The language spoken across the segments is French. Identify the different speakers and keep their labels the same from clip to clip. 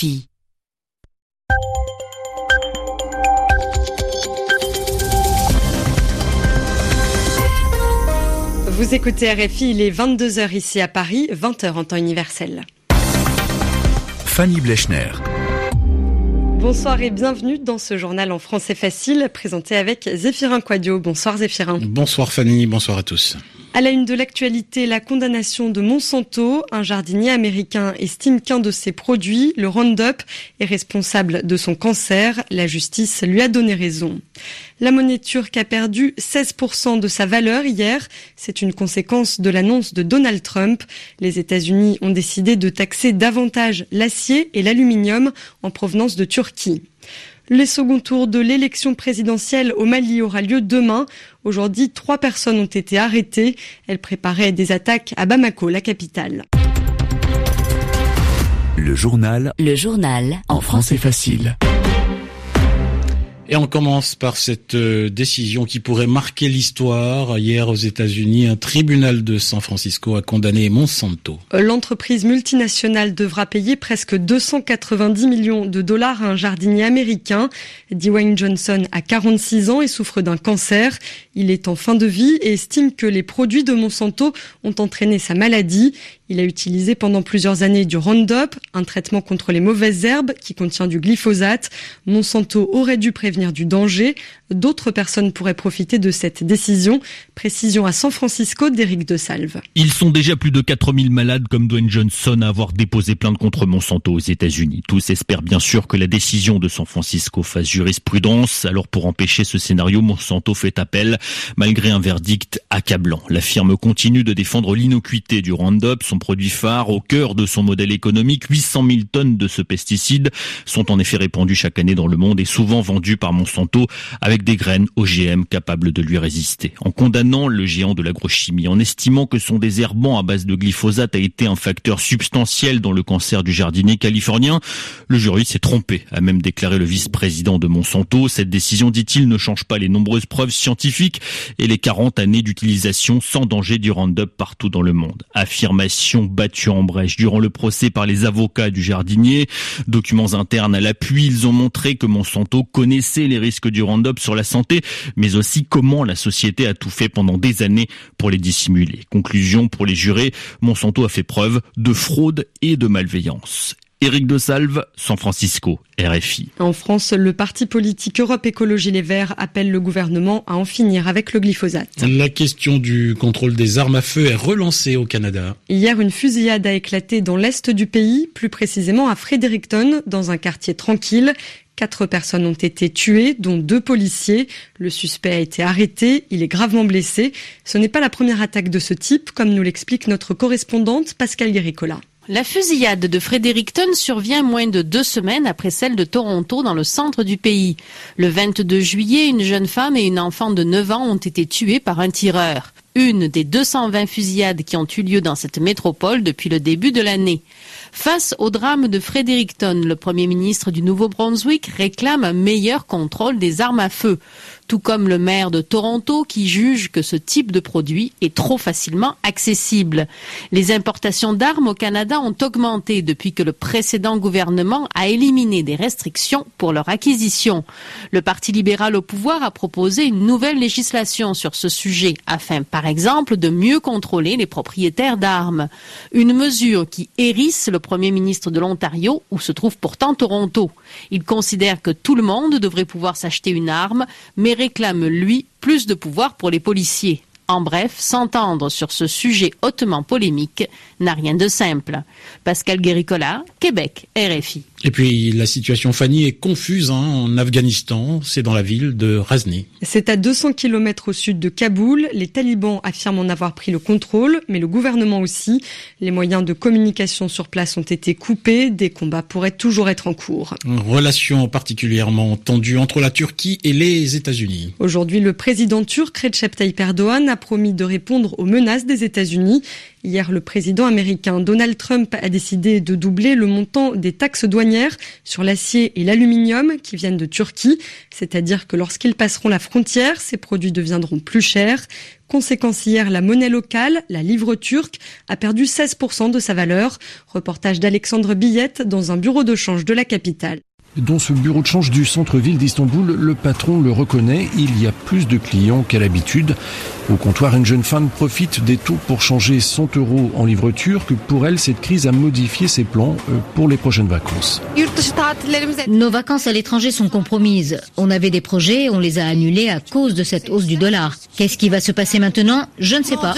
Speaker 1: RFI. Vous écoutez RFI, il est 22h ici à Paris, 20h en temps universel.
Speaker 2: Fanny Blechner.
Speaker 1: Bonsoir et bienvenue dans ce journal en français facile présenté avec Zéphirin Quadio. Bonsoir Zéphirin.
Speaker 3: Bonsoir Fanny, bonsoir à tous.
Speaker 1: À la une de l'actualité, la condamnation de Monsanto. Un jardinier américain estime qu'un de ses produits, le Roundup, est responsable de son cancer. La justice lui a donné raison. La monnaie turque a perdu 16% de sa valeur hier. C'est une conséquence de l'annonce de Donald Trump. Les États-Unis ont décidé de taxer davantage l'acier et l'aluminium en provenance de Turquie. Le second tour de l'élection présidentielle au Mali aura lieu demain. Aujourd'hui, trois personnes ont été arrêtées. Elles préparaient des attaques à Bamako, la capitale.
Speaker 2: Le journal.
Speaker 1: Le journal.
Speaker 2: En français facile.
Speaker 3: Et on commence par cette euh, décision qui pourrait marquer l'histoire. Hier aux États-Unis, un tribunal de San Francisco a condamné Monsanto.
Speaker 1: L'entreprise multinationale devra payer presque 290 millions de dollars à un jardinier américain. Dwayne Johnson a 46 ans et souffre d'un cancer. Il est en fin de vie et estime que les produits de Monsanto ont entraîné sa maladie. Il a utilisé pendant plusieurs années du Roundup, un traitement contre les mauvaises herbes qui contient du glyphosate. Monsanto aurait dû prévenir du danger. D'autres personnes pourraient profiter de cette décision. Précision à San Francisco d'Éric de Salve.
Speaker 4: Ils sont déjà plus de 4000 malades comme Dwayne Johnson à avoir déposé plainte contre Monsanto aux États-Unis. Tous espèrent bien sûr que la décision de San Francisco fasse jurisprudence. Alors pour empêcher ce scénario, Monsanto fait appel malgré un verdict accablant. La firme continue de défendre l'innocuité du Roundup, son produit phare au cœur de son modèle économique. 800 000 tonnes de ce pesticide sont en effet répandues chaque année dans le monde et souvent vendues par Monsanto avec des graines OGM capables de lui résister. En condamnant le géant de l'agrochimie, en estimant que son désherbant à base de glyphosate a été un facteur substantiel dans le cancer du jardinier californien, le jury s'est trompé, a même déclaré le vice-président de Monsanto. Cette décision, dit-il, ne change pas les nombreuses preuves scientifiques et les 40 années d'utilisation sans danger du Roundup partout dans le monde. Affirmation battus en brèche durant le procès par les avocats du jardinier. Documents internes à l'appui, ils ont montré que Monsanto connaissait les risques du Roundup sur la santé, mais aussi comment la société a tout fait pendant des années pour les dissimuler. Conclusion pour les jurés, Monsanto a fait preuve de fraude et de malveillance. Éric de Salve, San Francisco, RFI.
Speaker 1: En France, le parti politique Europe Écologie Les Verts appelle le gouvernement à en finir avec le glyphosate.
Speaker 3: La question du contrôle des armes à feu est relancée au Canada.
Speaker 1: Hier, une fusillade a éclaté dans l'est du pays, plus précisément à Fredericton, dans un quartier tranquille. Quatre personnes ont été tuées, dont deux policiers. Le suspect a été arrêté, il est gravement blessé. Ce n'est pas la première attaque de ce type, comme nous l'explique notre correspondante Pascal Guéricola.
Speaker 5: La fusillade de Fredericton survient moins de deux semaines après celle de Toronto dans le centre du pays. Le 22 juillet, une jeune femme et une enfant de 9 ans ont été tuées par un tireur. Une des 220 fusillades qui ont eu lieu dans cette métropole depuis le début de l'année. Face au drame de Fredericton, le premier ministre du Nouveau-Brunswick réclame un meilleur contrôle des armes à feu tout comme le maire de Toronto qui juge que ce type de produit est trop facilement accessible. Les importations d'armes au Canada ont augmenté depuis que le précédent gouvernement a éliminé des restrictions pour leur acquisition. Le Parti libéral au pouvoir a proposé une nouvelle législation sur ce sujet afin, par exemple, de mieux contrôler les propriétaires d'armes. Une mesure qui hérisse le premier ministre de l'Ontario où se trouve pourtant Toronto. Il considère que tout le monde devrait pouvoir s'acheter une arme, mais réclame, lui, plus de pouvoir pour les policiers. En bref, s'entendre sur ce sujet hautement polémique n'a rien de simple. Pascal Guéricola, Québec, RFI.
Speaker 3: Et puis la situation, Fanny, est confuse hein, en Afghanistan. C'est dans la ville de Razni.
Speaker 1: C'est à 200 km au sud de Kaboul. Les talibans affirment en avoir pris le contrôle, mais le gouvernement aussi. Les moyens de communication sur place ont été coupés. Des combats pourraient toujours être en cours.
Speaker 3: Une relation particulièrement tendue entre la Turquie et les États-Unis.
Speaker 1: Aujourd'hui, le président turc Recep Tayyip Erdogan a promis de répondre aux menaces des États-Unis. Hier, le président américain Donald Trump a décidé de doubler le montant des taxes douanières sur l'acier et l'aluminium qui viennent de Turquie. C'est-à-dire que lorsqu'ils passeront la frontière, ces produits deviendront plus chers. Conséquence hier, la monnaie locale, la livre turque, a perdu 16% de sa valeur. Reportage d'Alexandre Billette dans un bureau de change de la capitale.
Speaker 6: Dans ce bureau de change du centre-ville d'Istanbul, le patron le reconnaît, il y a plus de clients qu'à l'habitude. Au comptoir, une jeune femme profite des taux pour changer 100 euros en livre turc. Pour elle, cette crise a modifié ses plans euh, pour les prochaines vacances.
Speaker 7: Nos vacances à l'étranger sont compromises. On avait des projets, on les a annulés à cause de cette hausse du dollar. Qu'est-ce qui va se passer maintenant? Je ne sais pas.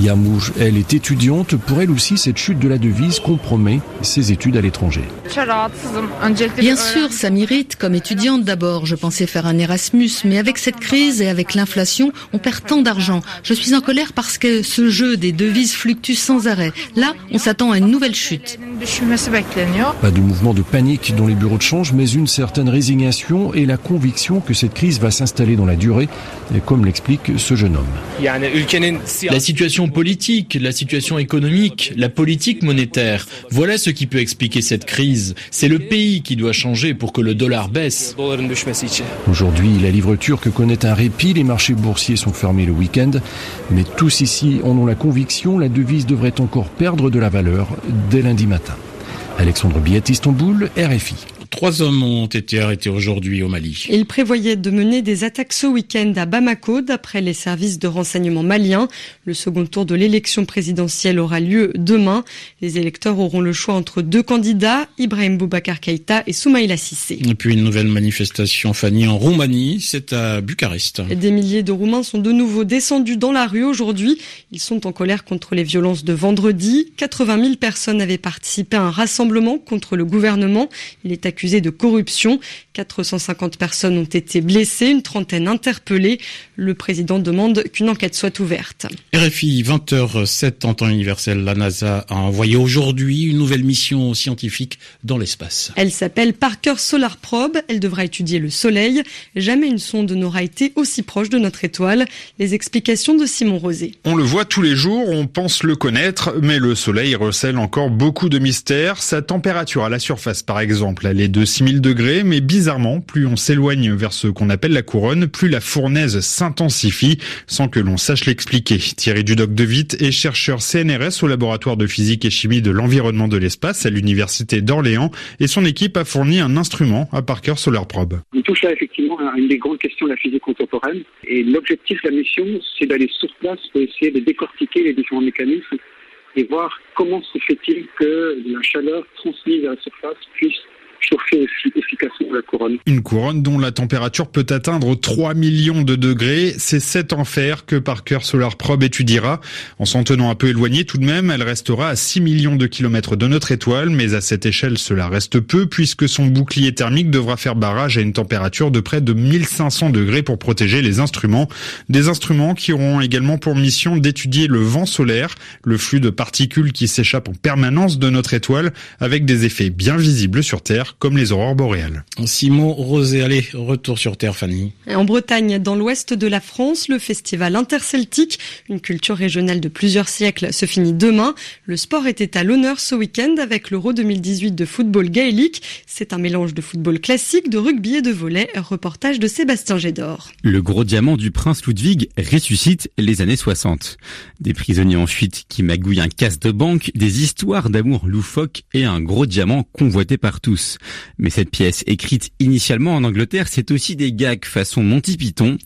Speaker 6: Yamouj, elle est étudiante. Pour elle aussi, cette chute de la devise compromet ses études à l'étranger.
Speaker 8: Bien sûr, ça m'irrite comme étudiante d'abord. Je pensais faire un Erasmus, mais avec cette crise et avec l'inflation, on perd tant d'argent. Je suis en colère parce que ce jeu des devises fluctue sans arrêt. Là, on s'attend à une nouvelle chute.
Speaker 6: Pas de mouvement de panique dans les bureaux de change, mais une certaine résignation et la conviction que cette crise va s'installer dans la durée, comme l'explique ce jeune homme.
Speaker 9: La situation politique, la situation économique, la politique monétaire, voilà ce qui peut expliquer cette crise. C'est le pays qui doit changer pour que le dollar baisse.
Speaker 6: Aujourd'hui, la livre turque connaît un répit, les marchés boursiers sont fermés le week-end, mais tous ici en ont la conviction, la devise devrait encore perdre de la valeur dès lundi matin. Alexandre Billet, Istanbul, RFI.
Speaker 3: Trois hommes ont été arrêtés aujourd'hui au Mali.
Speaker 1: Ils prévoyaient de mener des attaques ce week-end à Bamako, d'après les services de renseignement maliens. Le second tour de l'élection présidentielle aura lieu demain. Les électeurs auront le choix entre deux candidats, Ibrahim Boubacar Keïta et Soumaïla Sissé.
Speaker 3: Et puis une nouvelle manifestation, Fanny, en Roumanie, c'est à Bucarest.
Speaker 1: Des milliers de Roumains sont de nouveau descendus dans la rue aujourd'hui. Ils sont en colère contre les violences de vendredi. 80 000 personnes avaient participé à un rassemblement contre le gouvernement. Il est accusé de corruption. 450 personnes ont été blessées, une trentaine interpellées. Le président demande qu'une enquête soit ouverte.
Speaker 3: RFI 20h07 en temps universel. La NASA a envoyé aujourd'hui une nouvelle mission scientifique dans l'espace.
Speaker 1: Elle s'appelle Parker Solar Probe. Elle devra étudier le Soleil. Jamais une sonde n'aura été aussi proche de notre étoile. Les explications de Simon Rosé.
Speaker 10: On le voit tous les jours, on pense le connaître, mais le Soleil recèle encore beaucoup de mystères. Sa température à la surface, par exemple, elle est de 6000 degrés, mais bizarrement, plus on s'éloigne vers ce qu'on appelle la couronne, plus la fournaise s'intensifie, sans que l'on sache l'expliquer. Thierry Dudoc de Witt est chercheur CNRS au laboratoire de physique et chimie de l'environnement de l'espace à l'université d'Orléans, et son équipe a fourni un instrument à Parker Solar Probe.
Speaker 11: On touche là effectivement à une des grandes questions de la physique contemporaine, et l'objectif de la mission, c'est d'aller sur place pour essayer de décortiquer les différents mécanismes et voir comment se fait-il que la chaleur transmise à la surface puisse
Speaker 10: Une couronne dont la température peut atteindre 3 millions de degrés. C'est cet enfer que Parker Solar Probe étudiera. En s'en tenant un peu éloigné tout de même, elle restera à 6 millions de kilomètres de notre étoile, mais à cette échelle cela reste peu puisque son bouclier thermique devra faire barrage à une température de près de 1500 degrés pour protéger les instruments. Des instruments qui auront également pour mission d'étudier le vent solaire, le flux de particules qui s'échappent en permanence de notre étoile avec des effets bien visibles sur Terre comme les aurores boréales.
Speaker 3: Simon Rosé, allez, retour sur Terre, Fanny.
Speaker 1: En Bretagne, dans l'ouest de la France, le festival interceltique, une culture régionale de plusieurs siècles, se finit demain. Le sport était à l'honneur ce week-end avec l'Euro 2018 de football gaélique. C'est un mélange de football classique, de rugby et de volley. Reportage de Sébastien Gédor.
Speaker 12: Le gros diamant du prince Ludwig ressuscite les années 60. Des prisonniers en fuite qui magouillent un casse de banque, des histoires d'amour loufoque et un gros diamant convoité par tous. Mais cette pièce, écrite initialement en Angleterre, c'est aussi des gags façon Monty Python.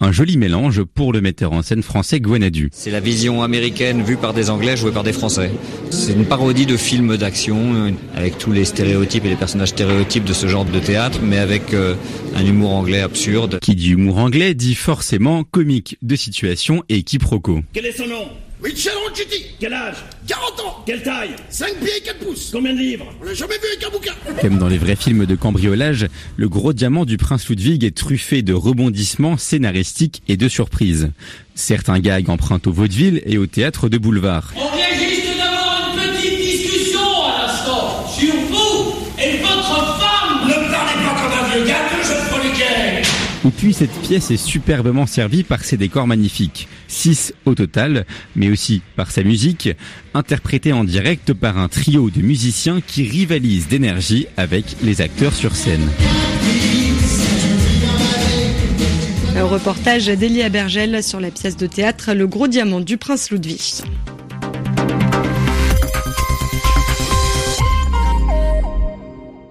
Speaker 12: Un joli mélange pour le metteur en scène français Gwenadu.
Speaker 13: C'est la vision américaine vue par des Anglais jouée par des Français. C'est une parodie de film d'action avec tous les stéréotypes et les personnages stéréotypes de ce genre de théâtre, mais avec euh, un humour anglais absurde.
Speaker 12: Qui dit humour anglais dit forcément comique de situation et quiproquo.
Speaker 14: Quel est son nom? Michel Ronchetti Quel âge? 40 ans. Quelle taille? 5 pieds et 4 pouces. Combien de livres? On l'a jamais vu avec un bouquin.
Speaker 12: Comme dans les vrais films de cambriolage, le gros diamant du prince Ludwig est truffé de rebondissements scénaristiques et de surprises. Certains gags empruntent au vaudeville et au théâtre de boulevard.
Speaker 14: On
Speaker 12: Et puis cette pièce est superbement servie par ses décors magnifiques, 6 au total, mais aussi par sa musique, interprétée en direct par un trio de musiciens qui rivalisent d'énergie avec les acteurs sur scène.
Speaker 1: Un reportage d'Elia Bergel sur la pièce de théâtre Le Gros Diamant du Prince Ludwig.